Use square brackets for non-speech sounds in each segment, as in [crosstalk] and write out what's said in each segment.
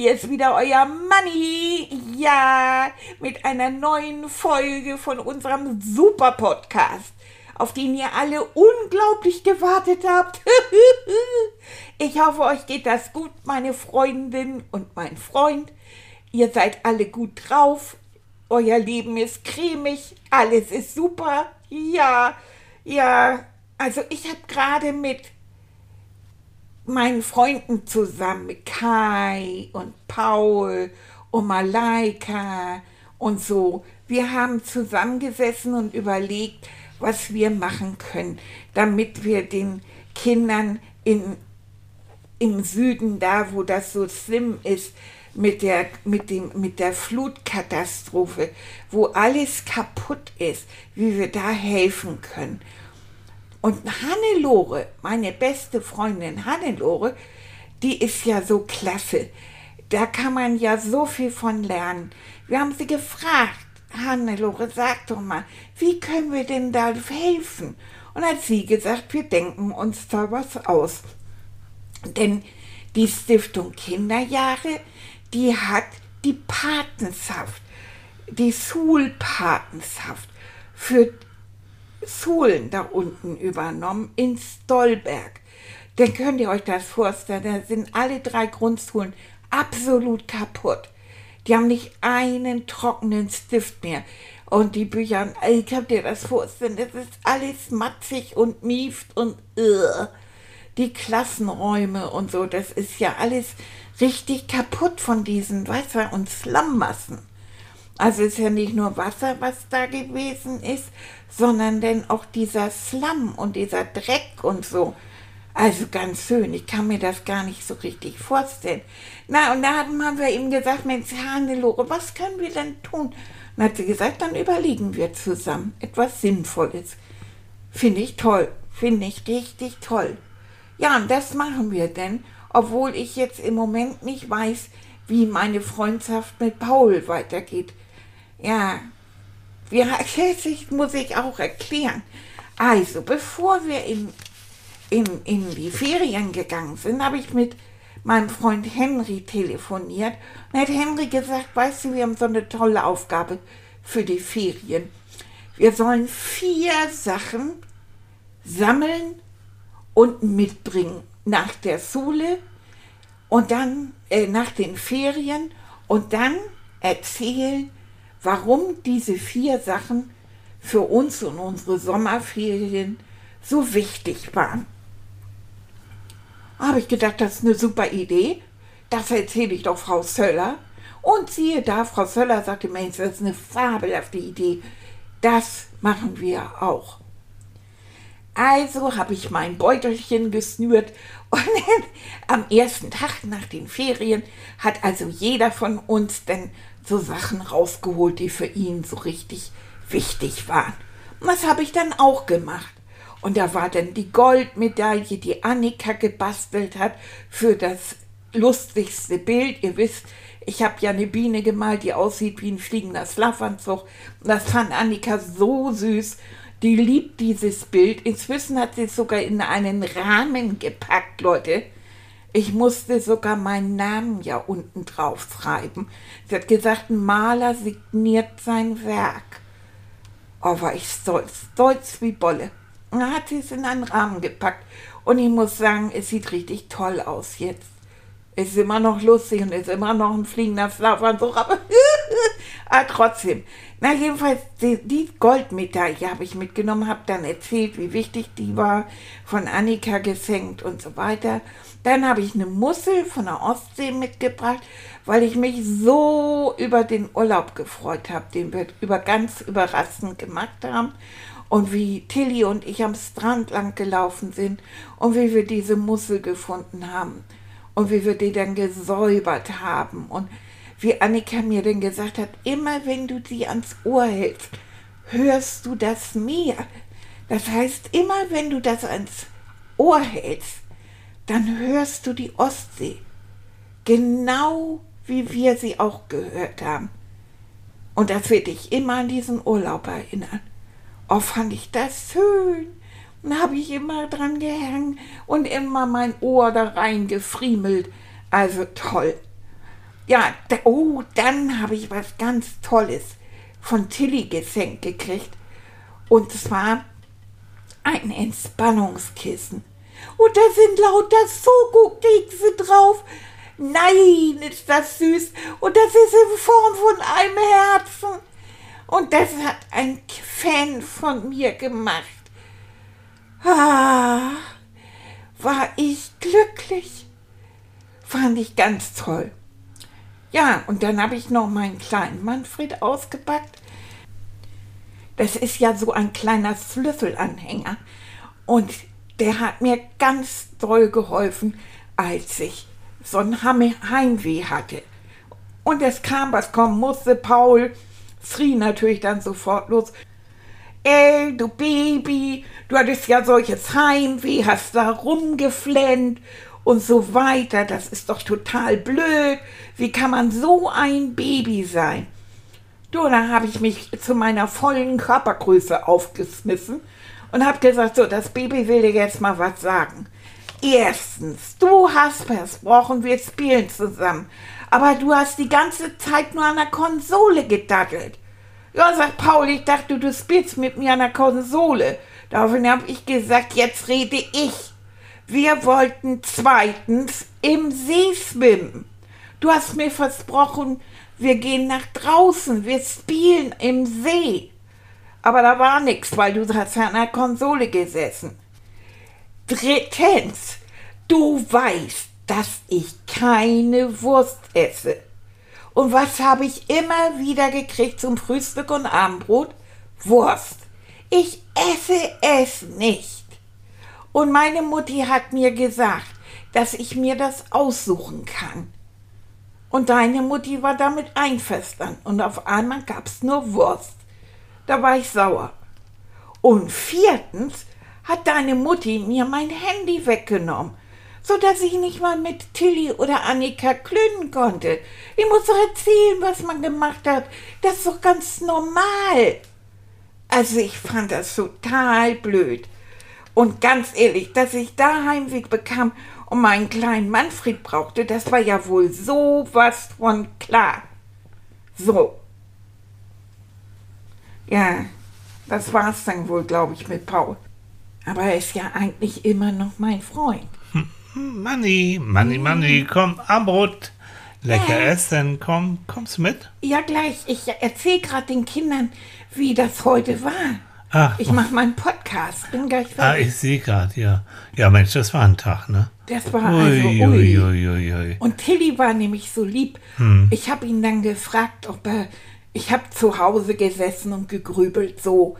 Hier ist wieder euer Manni, ja, mit einer neuen Folge von unserem Super Podcast, auf den ihr alle unglaublich gewartet habt. [laughs] ich hoffe, euch geht das gut, meine Freundin und mein Freund. Ihr seid alle gut drauf, euer Leben ist cremig, alles ist super, ja, ja. Also ich habe gerade mit meinen Freunden zusammen, mit Kai und Paul und Malaika und so. Wir haben zusammengesessen und überlegt, was wir machen können, damit wir den Kindern in, im Süden, da wo das so schlimm ist, mit der, mit, dem, mit der Flutkatastrophe, wo alles kaputt ist, wie wir da helfen können. Und Hannelore, meine beste Freundin Hannelore, die ist ja so klasse. Da kann man ja so viel von lernen. Wir haben sie gefragt, Hannelore, sag doch mal, wie können wir denn da helfen? Und hat sie gesagt, wir denken uns da was aus. Denn die Stiftung Kinderjahre, die hat die Patenschaft, die Schulpatenschaft für Schulen da unten übernommen in Stolberg. Dann könnt ihr euch das vorstellen, da sind alle drei Grundschulen absolut kaputt. Die haben nicht einen trockenen Stift mehr. Und die Bücher, ich könnt ihr das vorstellen, das ist alles matzig und mieft und uh. die Klassenräume und so, das ist ja alles richtig kaputt von diesen Wasser- und Slummassen. Also ist ja nicht nur Wasser, was da gewesen ist, sondern denn auch dieser Slum und dieser Dreck und so. Also ganz schön, ich kann mir das gar nicht so richtig vorstellen. Na, und da haben wir ihm gesagt, Mensch, Hannelore, was können wir denn tun? Und hat sie gesagt, dann überlegen wir zusammen etwas Sinnvolles. Finde ich toll, finde ich richtig toll. Ja, und das machen wir denn, obwohl ich jetzt im Moment nicht weiß, wie meine Freundschaft mit Paul weitergeht. Ja, wir, das muss ich auch erklären. Also, bevor wir in, in, in die Ferien gegangen sind, habe ich mit meinem Freund Henry telefoniert und hat Henry gesagt, weißt du, wir haben so eine tolle Aufgabe für die Ferien. Wir sollen vier Sachen sammeln und mitbringen nach der Schule und dann äh, nach den Ferien und dann erzählen, warum diese vier Sachen für uns und unsere Sommerferien so wichtig waren. Habe ich gedacht, das ist eine super Idee. Das erzähle ich doch Frau Söller. Und siehe da, Frau Söller sagte, Mensch, das ist eine fabelhafte Idee. Das machen wir auch. Also habe ich mein Beutelchen gesnürt und [laughs] am ersten Tag nach den Ferien hat also jeder von uns dann so Sachen rausgeholt, die für ihn so richtig wichtig waren. Und das habe ich dann auch gemacht. Und da war dann die Goldmedaille, die Annika gebastelt hat für das lustigste Bild. Ihr wisst, ich habe ja eine Biene gemalt, die aussieht wie ein fliegender Schlafanzug. Das fand Annika so süß. Die liebt dieses Bild. Inzwischen hat sie es sogar in einen Rahmen gepackt, Leute. Ich musste sogar meinen Namen ja unten drauf schreiben. Sie hat gesagt, ein Maler signiert sein Werk. Oh, war ich stolz, stolz wie Bolle. Und dann hat sie es in einen Rahmen gepackt. Und ich muss sagen, es sieht richtig toll aus jetzt. Ist immer noch lustig und ist immer noch ein fliegender Schlafanzug, aber [laughs] ah, trotzdem. Na, jedenfalls, die, die Goldmedaille habe ich mitgenommen, habe dann erzählt, wie wichtig die war, von Annika geschenkt und so weiter. Dann habe ich eine Mussel von der Ostsee mitgebracht, weil ich mich so über den Urlaub gefreut habe, den wir über ganz überraschend gemacht haben. Und wie Tilly und ich am Strand lang gelaufen sind und wie wir diese Mussel gefunden haben. und wie wir die dann gesäubert haben und wie Annika mir dann gesagt hat, immer wenn du sie ans Ohr hältst, hörst du das Meer. Das heißt, immer wenn du das ans Ohr hältst, dann hörst du die Ostsee. Genau wie wir sie auch gehört haben. Und das wird dich immer an diesen Urlaub erinnern. Oh, fand ich das schön. Und habe ich immer dran gehängt und immer mein Ohr da reingefriemelt. Also toll. Ja, oh, dann habe ich was ganz Tolles von Tilly geschenkt gekriegt. Und zwar ein Entspannungskissen. Und da sind lauter Soko-Kekse drauf. Nein, ist das süß. Und das ist in Form von einem Herzen. Und das hat ein Fan von mir gemacht. Ah, war ich glücklich. Fand ich ganz toll. Ja, und dann habe ich noch meinen kleinen Manfred ausgepackt. Das ist ja so ein kleiner Schlüsselanhänger. Und der hat mir ganz doll geholfen, als ich so ein Heimweh hatte. Und es kam, was kommen musste. Paul schrie natürlich dann sofort los. Ey, du Baby, du hattest ja solches Heimweh, hast da rumgeflennt und so weiter. Das ist doch total blöd. Wie kann man so ein Baby sein? Du, da habe ich mich zu meiner vollen Körpergröße aufgeschmissen und habe gesagt, so, das Baby will dir jetzt mal was sagen. Erstens, du hast versprochen, wir spielen zusammen, aber du hast die ganze Zeit nur an der Konsole gedattelt. Ja, sagt Paul, ich dachte, du spielst mit mir an der Konsole. Daraufhin habe ich gesagt, jetzt rede ich. Wir wollten zweitens im See schwimmen. Du hast mir versprochen, wir gehen nach draußen, wir spielen im See. Aber da war nichts, weil du hast an der Konsole gesessen. Drittens, du weißt, dass ich keine Wurst esse. Und was habe ich immer wieder gekriegt zum Frühstück und Abendbrot? Wurst. Ich esse es nicht. Und meine Mutti hat mir gesagt, dass ich mir das aussuchen kann. Und deine Mutti war damit einverstanden. Und auf einmal gab es nur Wurst. Da war ich sauer. Und viertens hat deine Mutti mir mein Handy weggenommen, so dass ich nicht mal mit Tilly oder Annika klönen konnte. Ich muss doch erzählen, was man gemacht hat. Das ist doch ganz normal. Also ich fand das total blöd. Und ganz ehrlich, dass ich da Heimweg bekam und meinen kleinen Manfred brauchte, das war ja wohl sowas von klar. So. Ja, das war's dann wohl, glaube ich, mit Paul. Aber er ist ja eigentlich immer noch mein Freund. Manni, Manni, Manni, komm, Abendbrot. Lecker Ja. essen, komm, kommst du mit? Ja, gleich. Ich erzähle gerade den Kindern, wie das heute war. Ach, Ich mache meinen Podcast. Bin gleich ah, fertig. ich sehe gerade, ja. Ja, Mensch, das war ein Tag, ne? Das war also Ui, ui. ui, ui. Und Tilly war nämlich so lieb. Ich habe ihn dann gefragt, ob er. Ich habe zu Hause gesessen und gegrübelt so.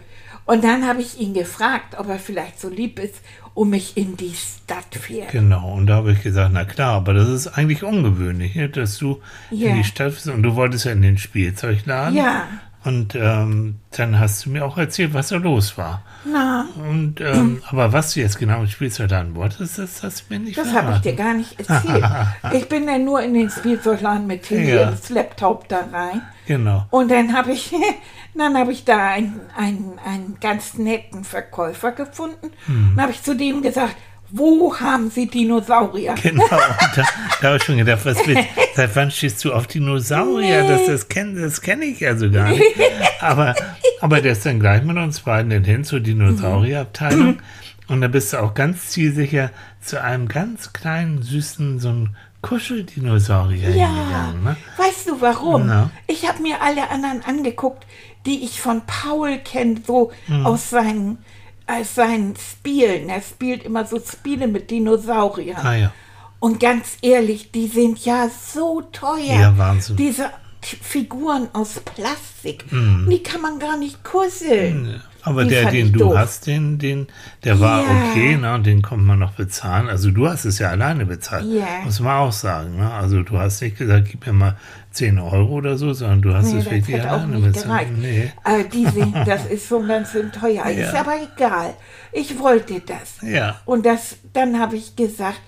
Und dann habe ich ihn gefragt, ob er vielleicht so lieb ist und mich in die Stadt fährt. Genau, und da habe ich gesagt, na klar, aber das ist eigentlich ungewöhnlich, ne, dass du Ja. in die Stadt bist und du wolltest ja in den Spielzeugladen. Ja. Und ähm, dann hast du mir auch erzählt, was da los war. Na, Und ähm, aber was du jetzt genau im Spielzeugladen wolltest, das hast du mir nicht das habe ich dir gar nicht erzählt. [laughs] ich bin dann nur in den Spielzeugladen mit Tilly Ja. ins Laptop da rein. Genau. Und dann habe ich, [laughs] dann habe ich da einen, einen, einen ganz netten Verkäufer gefunden. Hm. Dann habe ich zu dem gesagt, wo haben Sie Dinosaurier? Genau, [laughs] da, da habe ich schon gedacht, was willst, seit wann stehst du auf Dinosaurier? Das, das kenne das kenn ich also gar nicht. [laughs] Aber, aber der ist dann gleich mit uns beiden dann hin zur Dinosaurierabteilung. Und da bist du auch ganz zielsicher zu einem ganz kleinen, süßen, so einem Kuscheldinosaurier Ja, hingegangen. Ne? weißt du warum? Na? Ich habe mir alle anderen angeguckt, die ich von Paul kenne, so Hm. aus seinen, aus seinen Spielen. Er spielt immer so Spiele mit Dinosauriern. Ah ja. Und ganz ehrlich, die sind ja so teuer. Ja, Wahnsinn. Diese Figuren aus Plastik, Hm. die kann man gar nicht kusseln. Aber Die der, den du doof. hast, den, den, der war Ja. okay, ne? Und den kommt man noch bezahlen. Also du hast es ja alleine bezahlt. Ja. Muss man auch sagen, ne? Also du hast nicht gesagt, gib mir mal 10 Euro oder so, sondern du hast Nee, es wirklich alleine nicht bezahlt. Nee. Aber diese, [laughs] das ist so ganz schön teuer. Ist Ja. aber egal. Ich wollte das. Ja. Und das, dann habe ich gesagt,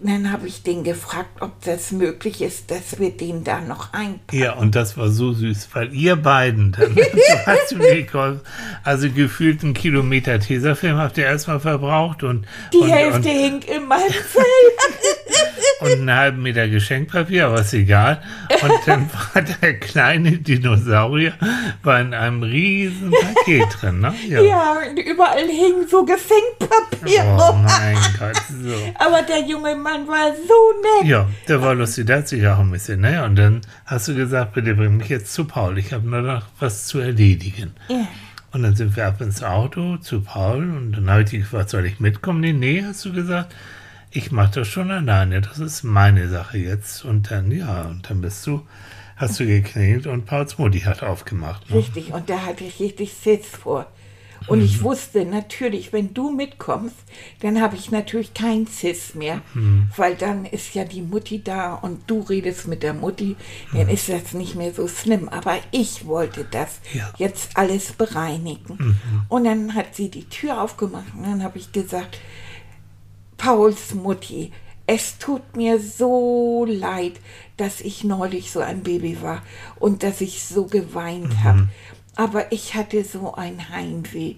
dann habe ich den gefragt, ob das möglich ist, dass wir den da noch einpacken. Ja, und das war so süß, weil ihr beiden, dann, [laughs] so hast du mir geholfen, also gefühlt einen Kilometer Tesafilm habt ihr erstmal verbraucht und, Die und, Hälfte und, hängt in meinem Fell. [laughs] und einen halben Meter Geschenkpapier, aber ist egal. Und dann [laughs] war der kleine Dinosaurier war in einem riesen Paket drin, ne? ja, und überall hing so Geschenkpapier Oh mein Gott, so. Aber der junge Mann war so nett. Ja, der war lustig, der hat sich auch ein bisschen, ne? Und dann hast du gesagt, bitte bring mich jetzt zu Paul, ich habe nur noch was zu erledigen. Ja. Und dann sind wir ab ins Auto zu Paul und dann habe ich dich gefragt, soll ich mitkommen? Nee, nee, hast du gesagt. Ich mache das schon alleine, das ist meine Sache jetzt. Und dann, ja, und dann bist du, hast du geklingelt und Pauls Mutti hat aufgemacht. Ne? Richtig, und da hatte ich richtig Sitz vor. Und ich wusste natürlich, wenn du mitkommst, dann habe ich natürlich kein Cis mehr, weil dann ist ja die Mutti da und du redest mit der Mutti, dann ist das nicht mehr so schlimm. Aber ich wollte das Ja. jetzt alles bereinigen. Und dann hat sie die Tür aufgemacht und dann habe ich gesagt, Pauls Mutti, es tut mir so leid, dass ich neulich so ein Baby war und dass ich so geweint habe. Aber ich hatte so ein Heimweh.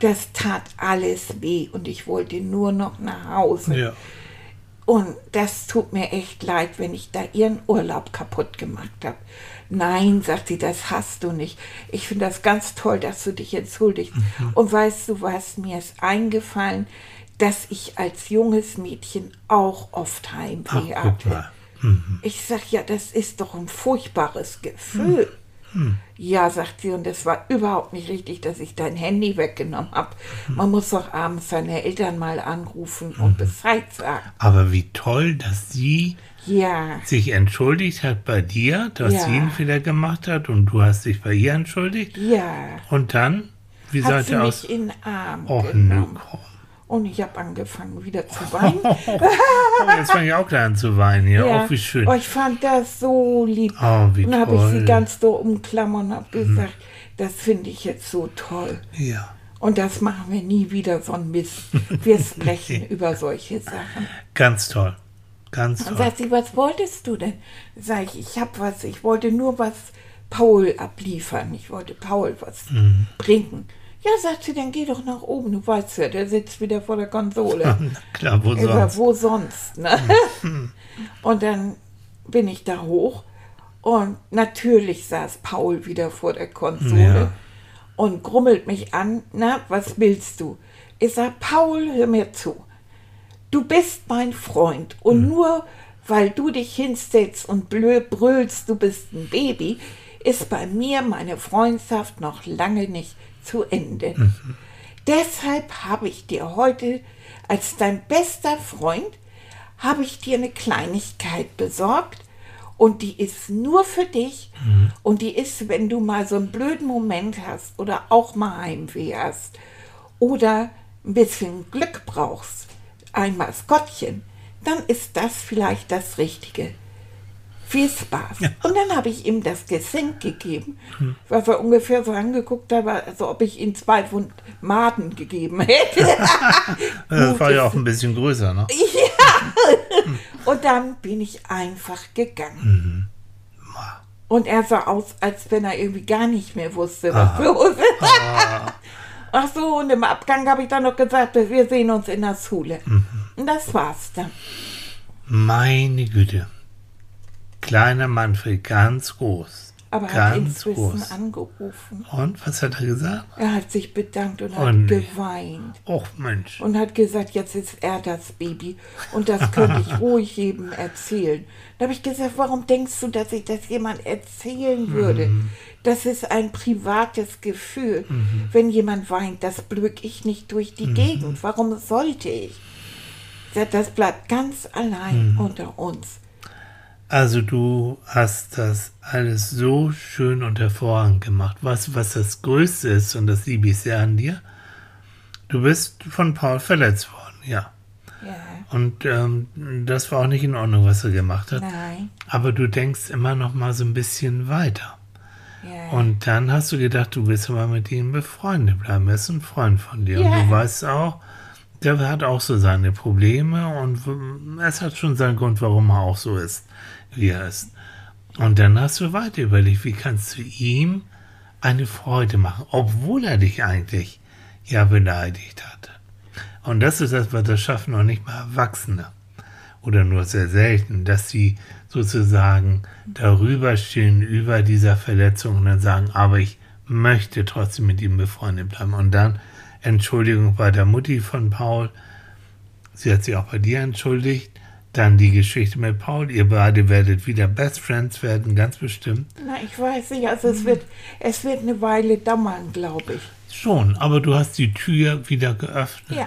Das tat alles weh und ich wollte nur noch nach Hause. Ja. Und das tut mir echt leid, wenn ich da ihren Urlaub kaputt gemacht habe. Nein, sagt sie, das hast du nicht. Ich finde das ganz toll, dass du dich entschuldigst. Mhm. Und weißt du was, mir ist eingefallen, dass ich als junges Mädchen auch oft Heimweh Ach, hatte. Mhm. Ich sag, ja, das ist doch ein furchtbares Gefühl. Mhm. Ja, sagt sie, und es war überhaupt nicht richtig, dass ich dein Handy weggenommen habe. Mhm. Man muss doch abends seine Eltern mal anrufen und Bescheid sagen. Aber wie toll, dass sie Ja, sich entschuldigt hat bei dir, dass Ja. sie einen Fehler gemacht hat und du hast dich bei ihr entschuldigt. ja. Und dann, wie Hat seid sie ihr mich aus... in Arm nö, genommen. komm. Und ich habe angefangen wieder zu [laughs] weinen. Oh, jetzt fange ich auch gleich an zu weinen hier. ja. Oh, wie schön. Oh, ich fand das so lieb. Oh, wie und dann habe ich. Mhm. sie ganz so umklammern und habe gesagt, das finde ich jetzt so toll. Ja, Und das machen wir nie wieder, so ein Mist. Wir [laughs] sprechen über solche Sachen. ganz toll. Ganz toll. sagt sie, was wolltest du denn? Sag ich, ich habe was, ich wollte nur was Paul abliefern. Ich wollte Paul was Mhm. bringen. Ja, sagt sie, dann geh doch nach oben. Du weißt ja, der sitzt wieder vor der Konsole. [laughs] Klar, wo sonst? wo sonst, ne? Mhm. Und dann bin ich da hoch und natürlich saß Paul wieder vor der Konsole Ja. und grummelt mich an, na, was willst du? Ich sag, Paul, hör mir zu. Du bist mein Freund und nur weil du dich hinstellst und blö brüllst, du bist ein Baby, ist bei mir meine Freundschaft noch lange nicht zu Ende. Deshalb habe ich dir heute als dein bester Freund habe ich dir eine Kleinigkeit besorgt und die ist nur für dich und die ist, wenn du mal so einen blöden Moment hast oder auch mal Heimweh hast oder ein bisschen Glück brauchst, ein Maskottchen, dann ist das vielleicht das Richtige. Viel Spaß. Und dann habe ich ihm das Geschenk gegeben, was er ungefähr so angeguckt hat, als ob ich ihm zwei Pfund Maden gegeben hätte. [laughs] [laughs] Das war ja auch ein bisschen größer, ne? [laughs] Und dann bin ich einfach gegangen. Und er sah aus, als wenn er irgendwie gar nicht mehr wusste, was los ist. Ach so, und im Abgang habe ich dann noch gesagt, wir sehen uns in der Schule. Und das war's dann. Meine Güte. Kleiner Manfred, ganz groß. Aber er hat ganz inzwischen groß. angerufen. Und was hat er gesagt? Er hat sich bedankt und Oh, hat geweint. Och Mensch. Und hat gesagt, jetzt ist er das Baby. Und das könnte ich [laughs] ruhig jedem erzählen. Da habe ich gesagt, warum denkst du, dass ich das jemand erzählen würde? Das ist ein privates Gefühl. Wenn jemand weint, das blöck ich nicht durch die Gegend. Warum sollte ich? Das bleibt ganz allein unter uns. Also du hast das alles so schön und hervorragend gemacht. Was, was das Größte ist, und das liebe ich sehr an dir, du bist von Paul verletzt worden, ja. Ja. Und ähm, das war auch nicht in Ordnung, was er gemacht hat. Nein. Aber du denkst immer noch mal so ein bisschen weiter. Ja. Und dann hast du gedacht, du willst aber mit ihm befreundet bleiben. Er ist ein Freund von dir. Ja. Und du weißt auch, der hat auch so seine Probleme und es hat schon seinen Grund, warum er auch so ist, wie ist. Und dann hast du weiter überlegt, wie kannst du ihm eine Freude machen, obwohl er dich eigentlich ja beleidigt hat. Und das ist das, was das schaffen auch nicht mal Erwachsene oder nur sehr selten, dass sie sozusagen darüber stehen, über dieser Verletzung und dann sagen, aber ich möchte trotzdem mit ihm befreundet bleiben. Und dann Entschuldigung bei der Mutti von Paul. Sie hat sich auch bei dir entschuldigt. Dann die Geschichte mit Paul. Ihr beide werdet wieder Best Friends werden, ganz bestimmt. Na, ich weiß nicht, also es wird, es wird eine Weile dauern, glaube ich. Schon, aber du hast die Tür wieder geöffnet. Ja.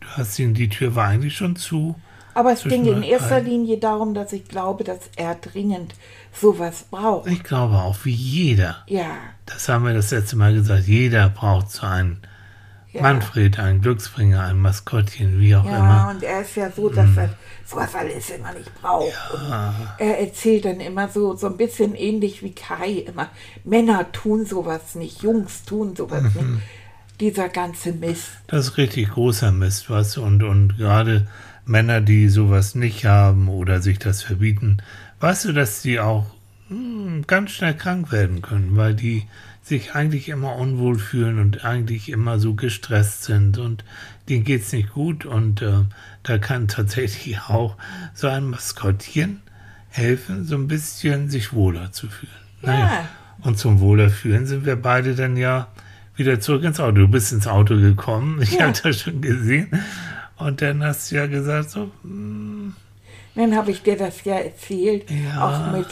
Du hast ihn, die Tür war eigentlich schon zu. Aber es ging in erster. Linie darum, dass ich glaube, dass er dringend sowas braucht. Ich glaube auch, wie jeder. Ja, Das haben wir das letzte Mal gesagt. Jeder braucht so einen ja. Manfred, einen Glücksbringer, ein Maskottchen, wie auch Ja, immer. Mhm. und er ist ja so, dass er sowas alles immer nicht braucht. Und er erzählt dann immer so, so ein bisschen ähnlich wie Kai immer. Männer tun sowas nicht, Jungs tun sowas Mhm. nicht. Dieser ganze Mist. Das ist richtig großer Mist, was und und gerade Männer, die sowas nicht haben oder sich das verbieten, weißt du, dass die auch hm, ganz schnell krank werden können, weil die sich eigentlich immer unwohl fühlen und eigentlich immer so gestresst sind und denen geht's nicht gut und äh, da kann tatsächlich auch so ein Maskottchen helfen, so ein bisschen sich wohler zu fühlen. Ja. Und zum Wohlerfühlen sind wir beide dann ja wieder zurück ins Auto. Du bist ins Auto gekommen, [laughs] ich Ja. habe das schon gesehen. Und dann hast du ja gesagt, so, Dann habe ich dir das ja erzählt, Ja. auch mit,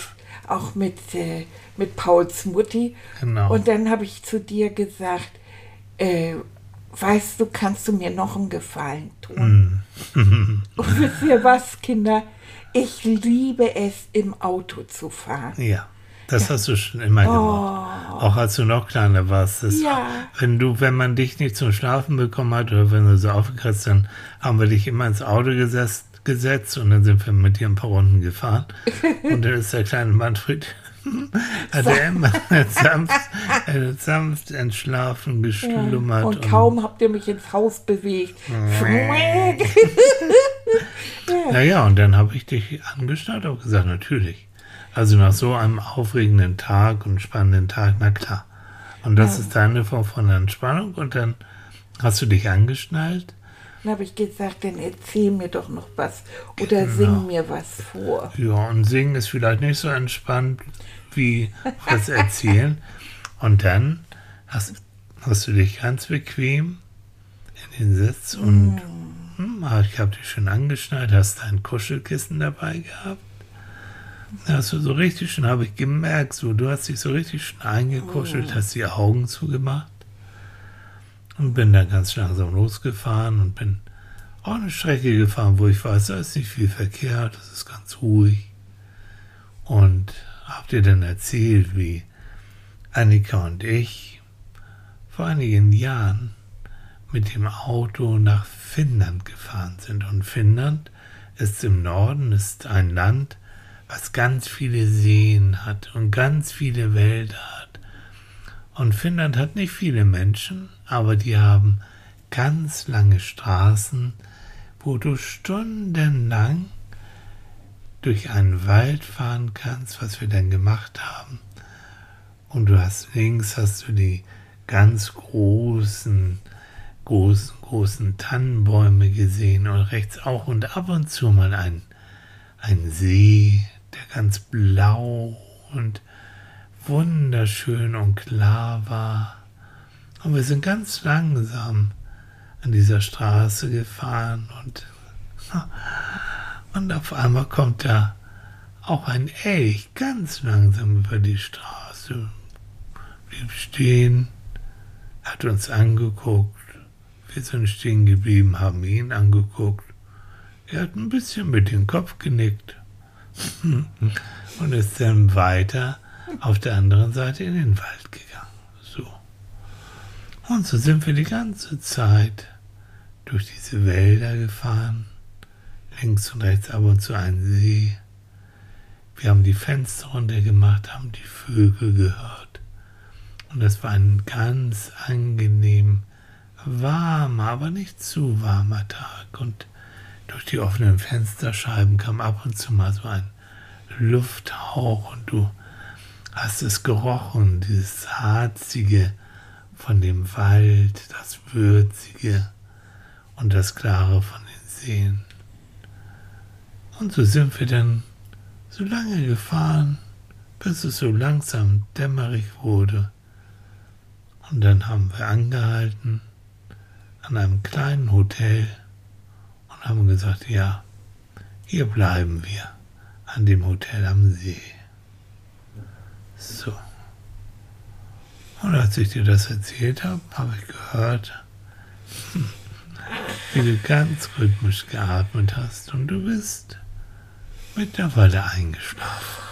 auch mit, äh, mit Pauls Mutti. Genau. Und dann habe ich zu dir gesagt, äh, weißt du, kannst du mir noch einen Gefallen tun? Hm. [laughs] Und wisst ihr was, Kinder? Ich liebe es, im Auto zu fahren. ja, das hast du schon immer gemacht. Auch als du noch kleiner warst. Oh. Ja. Wenn du, wenn man dich nicht zum Schlafen bekommen hat oder wenn du so aufgekratzt, dann haben wir dich immer ins Auto gesetzt, gesetzt und dann sind wir mit dir ein paar Runden gefahren. [laughs] Und dann ist der kleine Manfred, [laughs] hat er immer sanft, sanft entschlafen, geschlummert. Und kaum habt ihr mich ins Haus bewegt. Naja, und dann habe ich dich angestarrt und gesagt, natürlich. Also nach so einem aufregenden Tag und spannenden Tag, na klar. Und das ist deine Form von Entspannung und dann hast du dich angeschnallt. Dann habe ich gesagt, dann erzähl mir doch noch was oder sing mir was vor. Ja, und singen ist vielleicht nicht so entspannt wie was erzählen. Und dann hast, hast du dich ganz bequem in den Sitz und hm, ich habe dich schon angeschnallt, hast dein Kuschelkissen dabei gehabt. Da Hast du so richtig schön, habe ich gemerkt, so, du hast dich so richtig schön eingekuschelt, hast die Augen zugemacht und bin dann ganz langsam losgefahren und bin auch eine Strecke gefahren, wo ich weiß, da ist nicht viel Verkehr, das ist ganz ruhig. Und hab dir dann erzählt, wie Annika und ich vor einigen Jahren mit dem Auto nach Finnland gefahren sind. Und Finnland ist im Norden, ist ein Land, was ganz viele Seen hat und ganz viele Wälder hat. Und Finnland hat nicht viele Menschen, aber die haben ganz lange Straßen, wo du stundenlang durch einen Wald fahren kannst, was wir dann gemacht haben. Und du hast links hast du die ganz großen, großen, großen Tannenbäume gesehen und rechts auch und ab und zu mal ein, ein See, der ganz blau und wunderschön und klar war. Und wir sind ganz langsam an dieser Straße gefahren und, und auf einmal kommt da auch ein Elch ganz langsam über die Straße, blieb stehen, hat uns angeguckt, wir sind stehen geblieben, haben ihn angeguckt. Er hat ein bisschen mit dem Kopf genickt, [laughs] und ist dann weiter auf der anderen Seite in den Wald gegangen. So. Und so sind wir die ganze Zeit durch diese Wälder gefahren, links und rechts ab und zu ein See. Wir haben die Fenster runtergemacht, haben die Vögel gehört. Und es war ein ganz angenehm warmer, aber nicht zu warmer Tag. Und durch die offenen Fensterscheiben kam ab und zu mal so ein Lufthauch und du hast es gerochen, dieses harzige von dem Wald, das würzige und das klare von den Seen. Und so sind wir dann so lange gefahren, bis es so langsam dämmerig wurde. Und dann haben wir angehalten an einem kleinen Hotel und haben gesagt, ja, hier bleiben wir an dem Hotel am See. So. Und als ich dir das erzählt habe, habe ich gehört, hm, wie du ganz rhythmisch geatmet hast und du bist mittlerweile eingeschlafen.